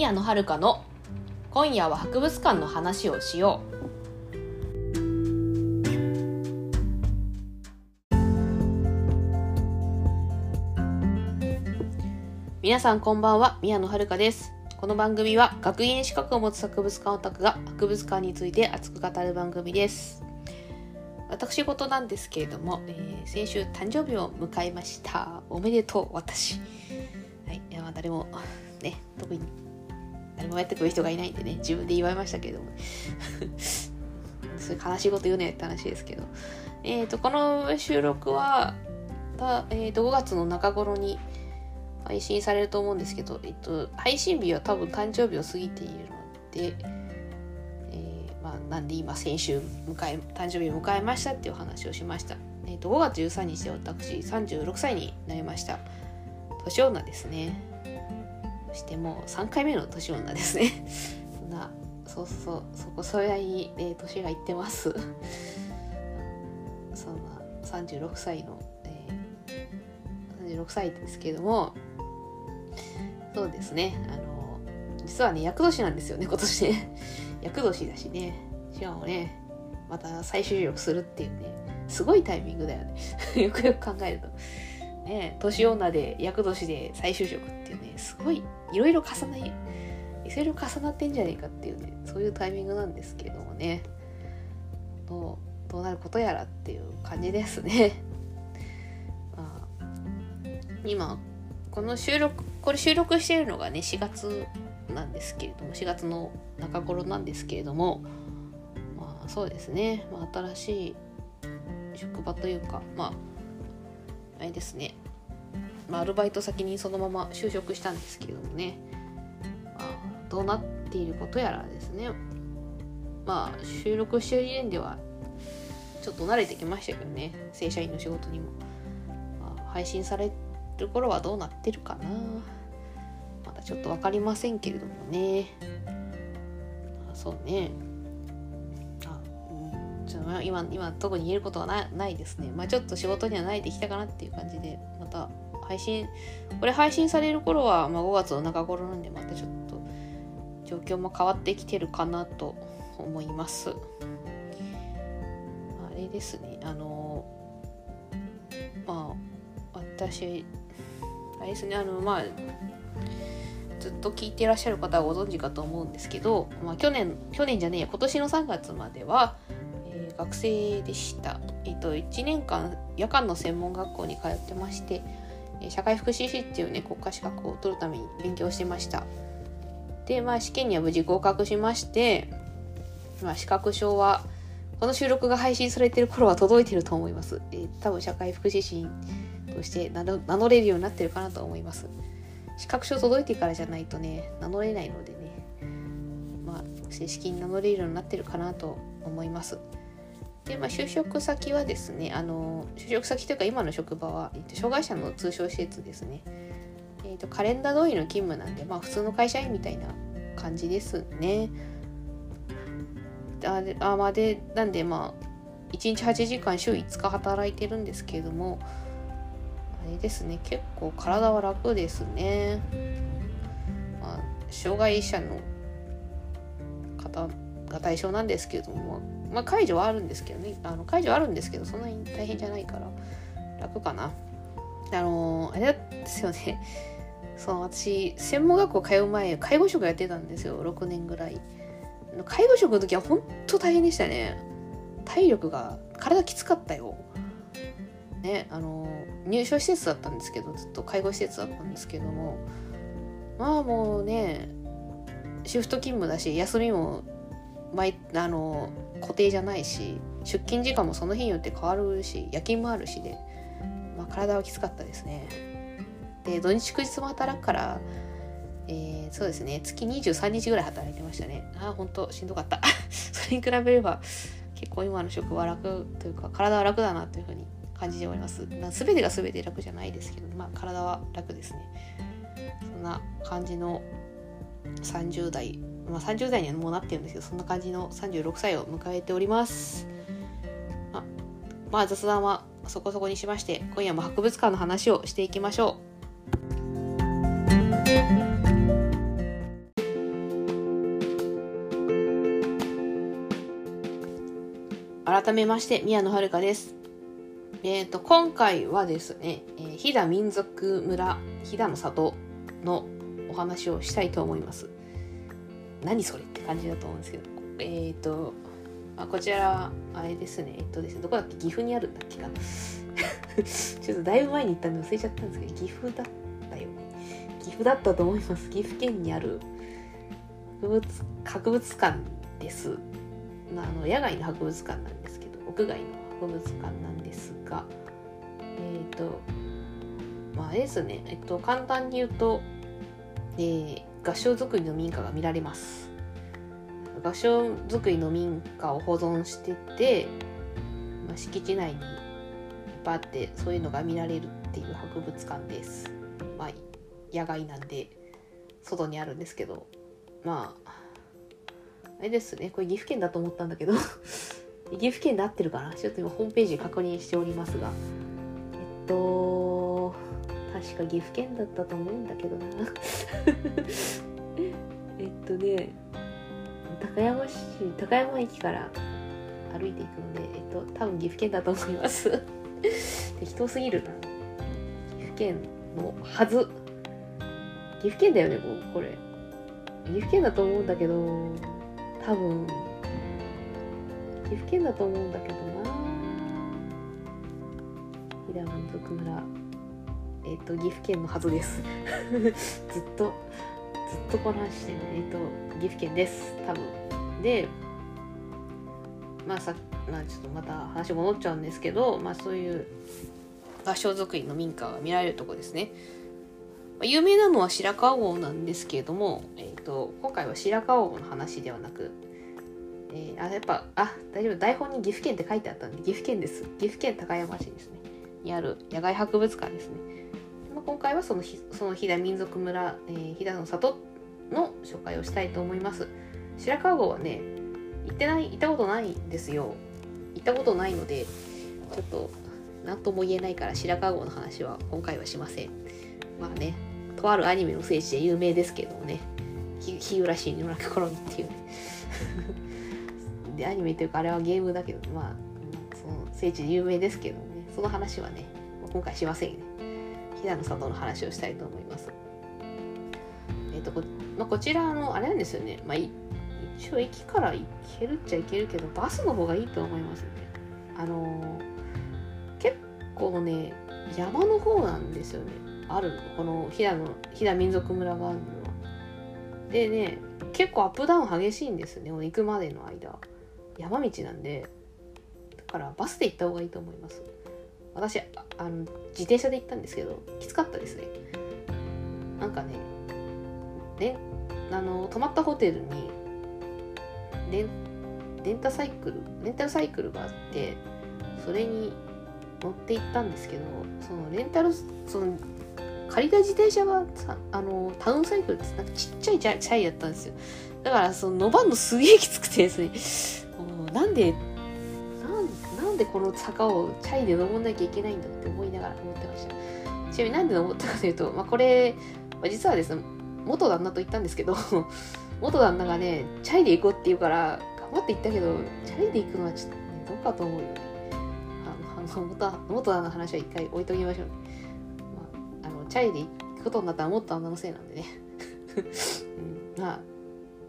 宮野遥の今夜は博物館の話をしよう。皆さんこんばんは宮野遥です。この番組は学芸資格を持つ博物館オタクが博物館について熱く語る番組です。私事なんですけれども、えー、先週誕生日を迎えました。おめでとう私。はいいや誰もね特に誰もやってくる人がいないんでね自分で祝いましたけど。そういう悲しいこと言うねって話ですけど。えっ、ー、とこの収録はた、えーと、5月の中頃に配信されると思うんですけど、えっと、配信日は多分誕生日を過ぎているので、えー、まあ、なんで今先週迎え誕生日を迎えましたっていう話をしました、えっと、5月13日で私36歳になりました。年女ですね。そしてもう3回目の年女ですね。そんなそうそうそこそれなりに、えー、年がいってます。そんな36歳の、えー、36歳ですけどもそうですね。あの実はね厄年なんですよね今年ね。厄年だしね。しかもねまた再就職するっていうねすごいタイミングだよね。よくよく考えると。ね年女で厄年で再就職っていうねすごいいろいろ重なりいろいろ重なってんじゃねえかっていうねそういうタイミングなんですけれどもね。どうどうなることやらっていう感じですね。まあ、今この収録これ収録しているのがね4月なんですけれども4月の中頃なんですけれどもまあそうですね、まあ、新しい職場というかまああれですねまあ、アルバイト先にそのまま就職したんですけれどもね、まあ、どうなっていることやらですね。まあ収録してる時点ではちょっと慣れてきましたけどね。正社員の仕事にも、まあ、配信される頃はどうなってるかな。まだちょっと分かりませんけれどもね。そうね。あ、うん、ちょ今今特に言えることはなないですね。まあちょっと仕事には慣れてきたかなっていう感じでまた配信これ配信される頃は、まあ、5月の中頃なんでまたちょっと状況も変わってきてるかなと思います。あれですねあのまあ私あれですねあのまあずっと聞いてらっしゃる方はご存知かと思うんですけど、まあ、去年去年じゃねえや今年の3月までは、え、学生でした、えっと、1年間夜間の専門学校に通ってまして社会福祉士っていうね国家資格を取るために勉強してました。でまあ試験には無事合格しまして、まあ、資格証はこの収録が配信されてる頃は届いてると思います、えー、多分社会福祉士として名乗れるようになってるかなと思います。資格証届いてからじゃないとね名乗れないのでねまあ正式に名乗れるようになってるかなと思います。で、まあ、就職先はですねあの就職先というか今の職場は、えっと、障害者の通所施設ですね、えっと、カレンダー通りの勤務なんで、まあ、普通の会社員みたいな感じですね。あであまあでなんでまあ1日8時間週5日働いてるんですけれどもあれですね結構体は楽ですね、まあ、障害者の方が対象なんですけれどもまあ、解除はあるんですけどね。あの解除はあるんですけどそんなに大変じゃないから。楽かな。あのー、あれですよね。その私専門学校通う前介護職やってたんですよ。6年ぐらい。介護職の時は本当大変でしたね。体力が体きつかったよ。ねあの、入所施設だったんですけどずっと介護施設だったんですけども。まあもうねシフト勤務だし休みも毎あの固定じゃないし出勤時間もその日によって変わるし夜勤もあるしで、まあ、体はきつかったですね。で土日祝日も働くから、えー、そうですね月23日ぐらい働いてましたね。ああほんとしんどかった。それに比べれば結構今の職は楽というか体は楽だなというふうに感じております。全てが全て楽じゃないですけどまあ体は楽ですね。そんな感じの30代まあ、30代にはもうなってるんですけどそんな感じの36歳を迎えておりますままあ雑談はそこそこにしまして今夜も博物館の話をしていきましょう改めまして宮野遥です。えっ、ー、と今回はですね、えー、飛騨民族村飛騨の里のお話をしたいと思います。何それって感じだと思うんですけどえっ、ー、とあこちらあれですね。えっとですねどこだっけ？岐阜にあるんだっけかな。ちょっとだいぶ前に行ったんで忘れちゃったんですけど岐阜だったよね。岐阜だったと思います。岐阜県にある博物博物館です。あの野外の博物館なんですけど屋外の博物館なんですがえっ、ー、とまああれですね。えっと簡単に言うと、えー、合唱造りの民家が見られます。合唱造りの民家を保存してて、まあ、敷地内にバってそういうのが見られるっていう博物館です。まあ野外なんで外にあるんですけど。まああれですね。これ岐阜県だと思ったんだけど。岐阜県で合ってるかな。ちょっと今ホームページ確認しておりますが。えっと確か岐阜県だったと思うんだけどな。えっとね高山市高山駅から歩いていくのでえっと多分岐阜県だと思います。適当すぎるな。岐阜県のはず。岐阜県だよねもうこれ。岐阜県だと思うんだけど多分岐阜県だと思うんだけどな。飛騨満足村。えっ、ー、と岐阜県のはずです。ずっとずっとこの話してねえっ、ー、と岐阜県です。多分。でまあさまあちょっとまた話戻っちゃうんですけどまあそういう合掌造りの民家が見られるとこですね。有名なのは白川郷なんですけれども、えーと、今回は白川郷の話ではなく、えー、あやっぱあ大丈夫。台本に岐阜県って書いてあったんで岐阜県です。岐阜県高山市ですね。にある野外博物館ですね、まあ、今回はそのその飛騨民族村、えー、飛騨の里の紹介をしたいと思います。白川郷はね行ってない行ったことないんですよ。行ったことないのでちょっと何とも言えないから白川郷の話は今回はしません。まあねとあるアニメの聖地で有名ですけどもね日浦市に村コロニっていうね。でアニメというかあれはゲームだけどまあその聖地で有名ですけどもね。その話はね今回しませんね飛騨の里の話をしたいと思います。えっ、ー、とこ,、まあ、こちらのあれなんですよね。まあ一応駅から行けるっちゃ行けるけどバスの方がいいと思いますね。あのー、結構ね山の方なんですよね。あるの。この飛騨の飛騨民族村があるのは。でね結構アップダウン激しいんですね。行くまでの間。山道なんで。だからバスで行った方がいいと思います。私あの自転車で行ったんですけどきつかったですね。なんかねねあの泊まったホテルにレンレンタサイクルレンタルサイクルがあってそれに乗って行ったんですけどそのレンタルその借りた自転車がさあのタウンサイクルってなんかちっちゃいチャチャイだったんですよ。だからその伸ばんのすげえきつくてですね。なんででこの坂をチャイで登んなきゃいけないんだって思いながら思ってました。ちなみになんで登ったかというと、まあ、これ、まあ、実はですね元旦那と言ったんですけど 元旦那がねチャイで行こうって言うから頑張って行ったけどチャイで行くのはちょっと、ね、どうかと思うよね。あの元元旦那の話は一回置いときましょうね。チャイで行くことになったらもっとあんなのせいなんでね、うん、まあ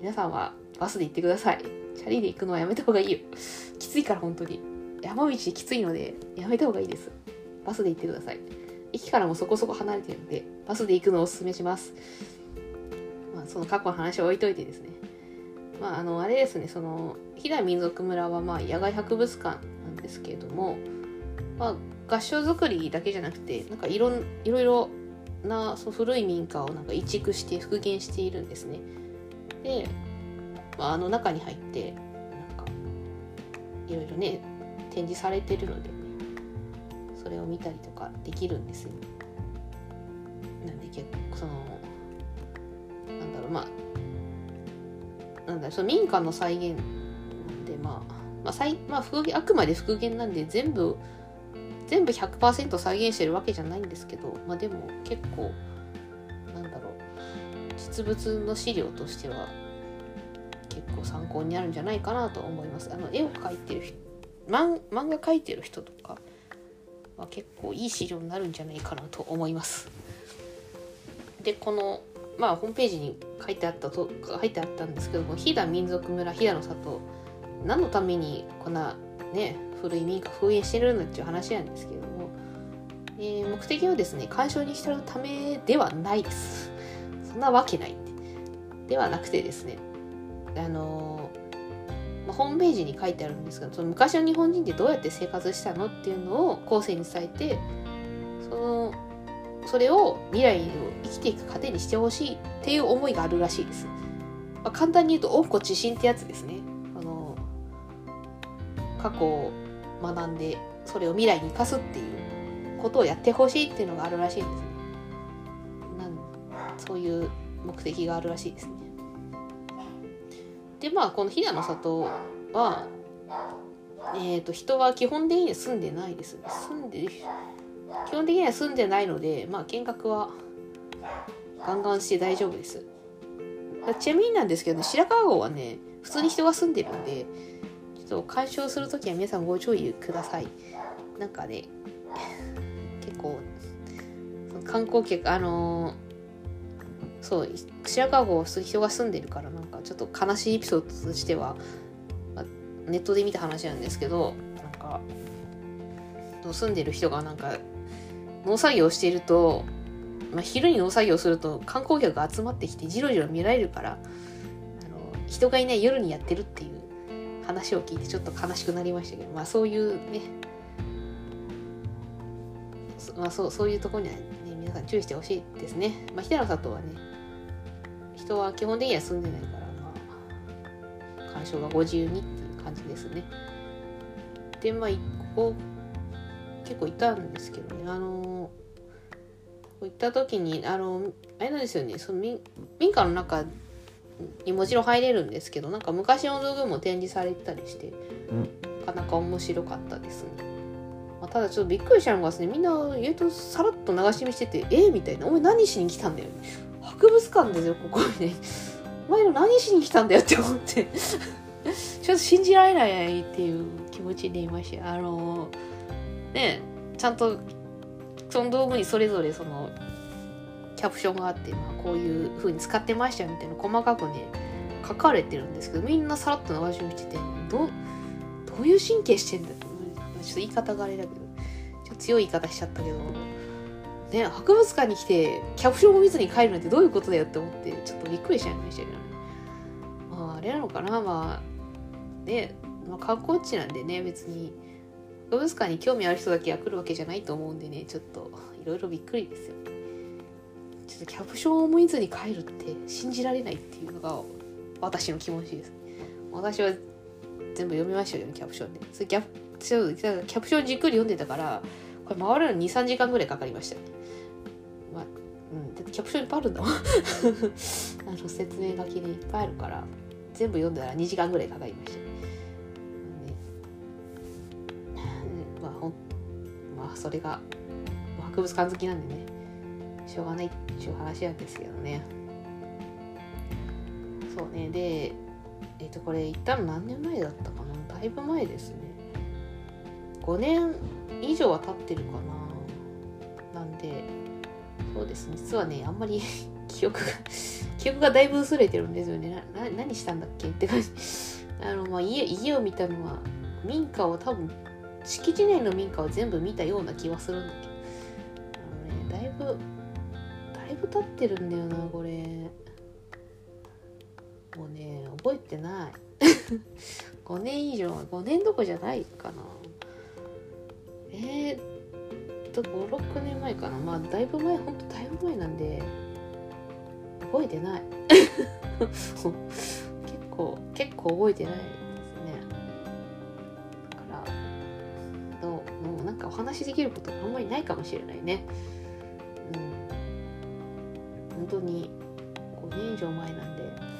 皆さんはバスで行ってください。チャリで行くのはやめた方がいいよ。きついから本当に。山道きついのでやめた方がいいです。バスで行ってください。駅からもそこそこ離れてるんでバスで行くのをおすすめします。まあその過去の話を置いといてですね。まああのあれですね。その飛騨民族村はまあ野外博物館なんですけれどもまあ合掌造りだけじゃなくてなんかいろいろいろなその古い民家をなんか移築して復元しているんですね。で、まあ、あの中に入ってなんかいろいろね展示されてるので、それを見たりとかできるんですよ。なんで結構そのなんだろうまあなんだろうその民家の再現でまあまあ、再まあ、復元あくまで復元なんで全部全部100%再現してるわけじゃないんですけど、まあ、でも結構なんだろう実物の資料としては結構参考になるんじゃないかなと思います。あの絵を描いてる漫漫画描いてる人とかは結構いい資料になるんじゃないかなと思います。でこのまあホームページに書いてあったと書いてあったんですけども飛騨民族村飛騨の里何のためにこんなね古い民家封印してるんだっていう話なんですけども、えー目的はですね鑑賞に浸るためではないですそんなわけないではなくてですねあのー、ホームページに書いてあるんですがその昔の日本人ってどうやって生活したのっていうのを後世に伝えてそのそれを未来を生きていく糧にしてほしいっていう思いがあるらしいです。まあ、簡単に言うと温故知新ってやつですね。あの過去を学んでそれを未来に生かすっていうことをやってほしいっていうのがあるらしいんですね。なんそういう目的があるらしいですね。でまあこの飛騨の里は、えー、と人は基本的には住んでないです。住んで基本的には住んでないので、まあ、見学はガンガンして大丈夫です。ちなみになんですけどね、白川郷はね、普通に人が住んでるんで、ちょっと鑑賞するときは皆さんご注意ください。なんかね、結構、観光客、あのーそう、白川郷は普通に人が住んでるから、なんかちょっと悲しいエピソードとしては、まあネットで見た話なんですけど、なんか、住んでる人がなんか農作業していると、まあ、昼に農作業すると観光客が集まってきてじろじろ見られるからあの人がいない夜にやってるっていう話を聞いてちょっと悲しくなりましたけどまあそういうねまあそうそういうところにはね皆さん注意してほしいですね。まあ、日田の里はね人は基本的には住んでないからまあ鑑賞がご自由にっていう感じですね。でまあここ結構いたんですけどねあの行った時にあのあれなんですよね。その民民家の中にもちろん入れるんですけどなんか昔の道具も展示されてたりして、なかなか面白かったですね、まあ、ただちょっとびっくりしたのがですねみんな意外とさらっと流し見しててえー、みたいな「お前何しに来たんだよ」博物館ですよここに。ねお前ら何しに来たんだよって思って。ちょっと信じられないっていう気持ちでいましたあのねちゃんとその道具にそれぞれそのキャプションがあって、まあ、こういう風に使ってましたよみたいな細かくね書かれてるんですけどみんなさらっと流し見しててどうどういう神経してんだよちょっと言い方があれだけどちょっと強い言い方しちゃったけど。ね博物館に来てキャプションを見ずに帰るなんてどういうことだよって思ってちょっとびっくりしちゃいましたけどね。まああれなのかな。まあね、まあ、観光地なんでね別に博物館に興味ある人だけが来るわけじゃないと思うんでねちょっといろいろびっくりですよ。ちょっとキャプションを見ずに帰るって信じられないっていうのが私の気持ちです。私は全部読みましたよねキャプションで。それキャプキャプションじっくり読んでたからこれ回るの23時間ぐらいかかりました。ねキャプションいっぱいあるんだ あの説明書きでいっぱいあるから全部読んだら2時間ぐらいかかりました。まあほんまあそれが博物館好きなんでねしょうがないっていう話なんですけどね。そうね。でえっ、とこれ行ったの何年前だったかな？だいぶ前ですね。5年以上は経ってるかな。なんでそうですね。実はねあんまり 記憶が記憶がだいぶ薄れてるんですよね。な何したんだっけ？って感じ。あの、まあ、家家を見たのは民家を多分敷地内の民家を全部見たような気はするんだけど。あのねだいぶだいぶ経ってるんだよなこれ。もうね覚えてない。5年以上5年どこじゃないかな。えー、56年前かな。まあだいぶ前ほんとだいぶ前なんで覚えてない。結構結構覚えてないですね。だからどうもうなんかお話しできることあんまりないかもしれないね。うん。本当に5年以上前なんで。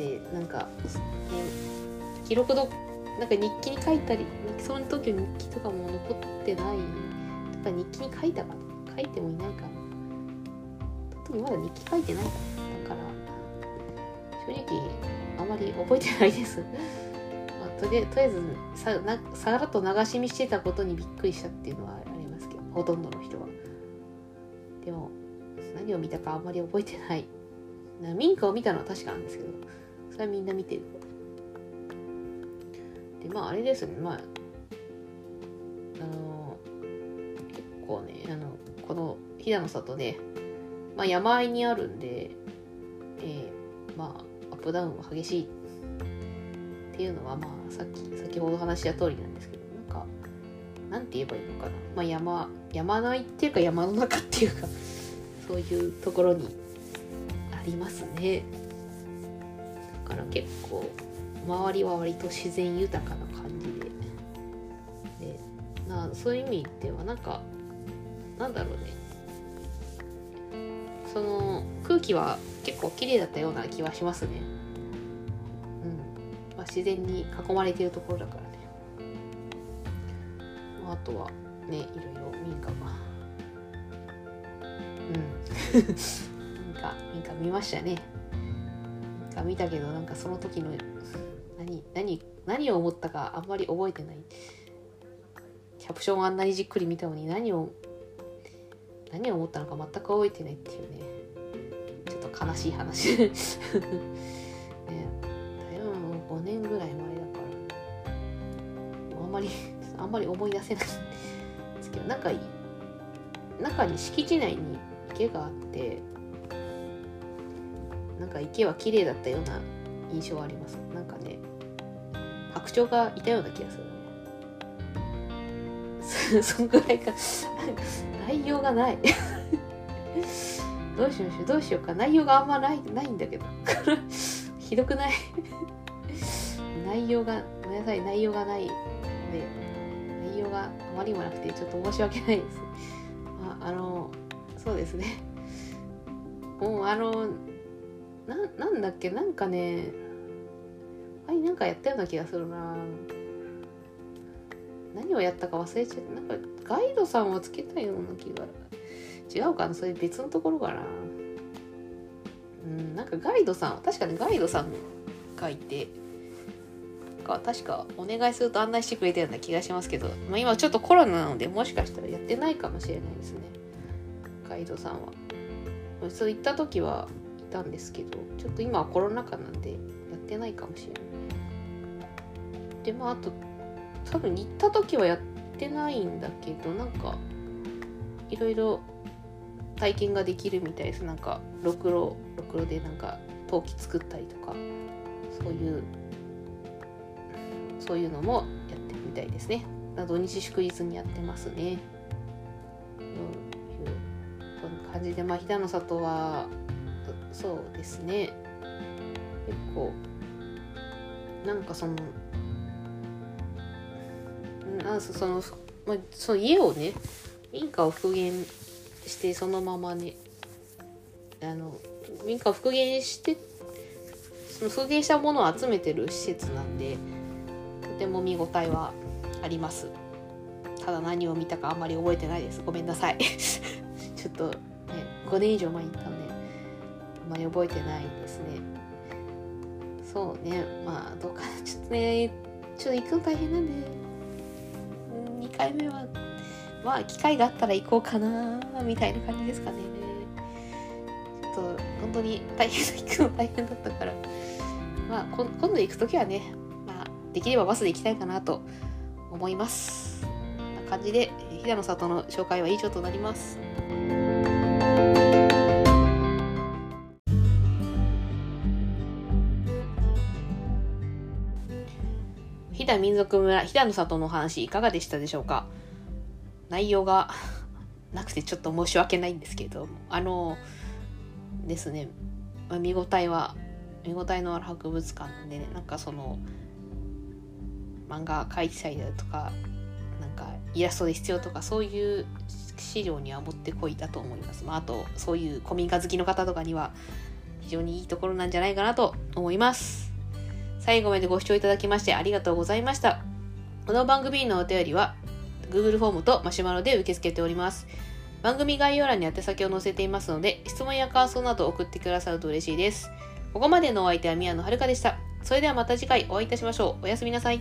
でなんか、ね、記録どなんか日記に書いたりその時の日記とかも残ってないとか日記に書いたか書いてもいないかな。特にまだ日記書いてないから。だから正直あまり覚えてないです、まあ、とりあとりあえずさなさらっと流し見してたことにびっくりしたっていうのはありますけどほとんどの人は。でも何を見たかあんまり覚えてない。な民家を見たのは確かなんですけど。それはみんな見てる。でまああれですね。まああの構ねあのこの飛騨の里ね、まあ、山あいにあるんで、えー、まあアップダウンは激しい。っていうのはまあさっき先ほど話した通りなんですけどなんかなんて言えばいいのかな、まあ、山山のいっていうか山の中っていうかそういうところにありますね。だから結構周りは割と自然豊かな感じで。でなそういう意味ではなんかなんだろうね。その空気は結構綺麗だったような気はしますね。うん、まあ、自然に囲まれてるところだからね、あ、あとはねいろいろ民家が。うん。民家民家見ましたね。民家見たけどなんかその時の何何何を思ったかあんまり覚えてない。キャプションあんなにじっくり見たのに何を何を思ったのか全く覚えてないっていうね。ちょっと悲しい話。ね。だいぶもう5年ぐらい前だから。あんまりあんまり思い出せない。んですけどなんか中に敷地内に池があってなんか池は綺麗だったような印象はあります。なんかね白鳥がいたような気がする。そんぐらいか。内容がない。どうしましょう。どうしようか。内容があんまないないんだけど。ひどくない？内容がごめんなさい。内容がない。ので内容があまりにもなくてちょっと申し訳ないです。ああのそうですね。もうあのななんだっけ？なんかねあれなんかやったような気がするな。何をやったか忘れちゃった。なんかガイドさんをつけたような気が。違うかな？それ別のところかな？うんなんかガイドさん確かにガイドさんがいて。か確かお願いすると案内してくれたような気がしますけど、まあ、今ちょっとコロナなのでもしかしたらやってないかもしれないですね。ガイドさんは。そう行った時はいたんですけど。ちょっと今はコロナ禍なんでやってないかもしれない。でまああと多分行った時はやってないんだけどなんかいろいろ体験ができるみたいです。なんかろくろろくろでなんか陶器作ったりとかそういうそういうのもやってるみたいですね土日祝日にやってますねうんこんな感じでまあ飛騨の里はそうですね結構なんかそのあその、ま、その家をね民家を復元してそのままねあの民家を復元してその復元したものを集めてる施設なんでとても見応えはあります。ただ何を見たかあんまり覚えてないです。ごめんなさい。ちょっとね5年以上前に行ったんであんまり覚えてないですね。そうね。まあどうかな。ちょっとねちょっと行くの大変なんで。2回目はまあ機会があったら行こうかなみたいな感じですかね。ちょっと本当に大変行くの大変だったから。まあ今度行く時はね、まあ、できればバスで行きたいかなと思います。こんな感じで飛騨の里の紹介は以上となります。飛騨民族村飛騨の里の話いかがでしたでしょうか？内容が なくてちょっと申し訳ないんですけれどもあのですね、ま、見応えは見応えのある博物館で、ね、なんかその漫画描いてたりだとかなんかイラストで必要とかそういう資料にはもってこいだと思います、まあ、あとそういう古民家好きの方とかには非常にいいところなんじゃないかなと思います。最後までご視聴いただきましてありがとうございましたこの番組のお便りは Google フォームとマシュマロで受け付けております番組概要欄に宛先を載せていますので質問や感想など送ってくださると嬉しいですここまでのお相手は宮野遥でしたそれではまた次回お会いいたしましょう。おやすみなさい。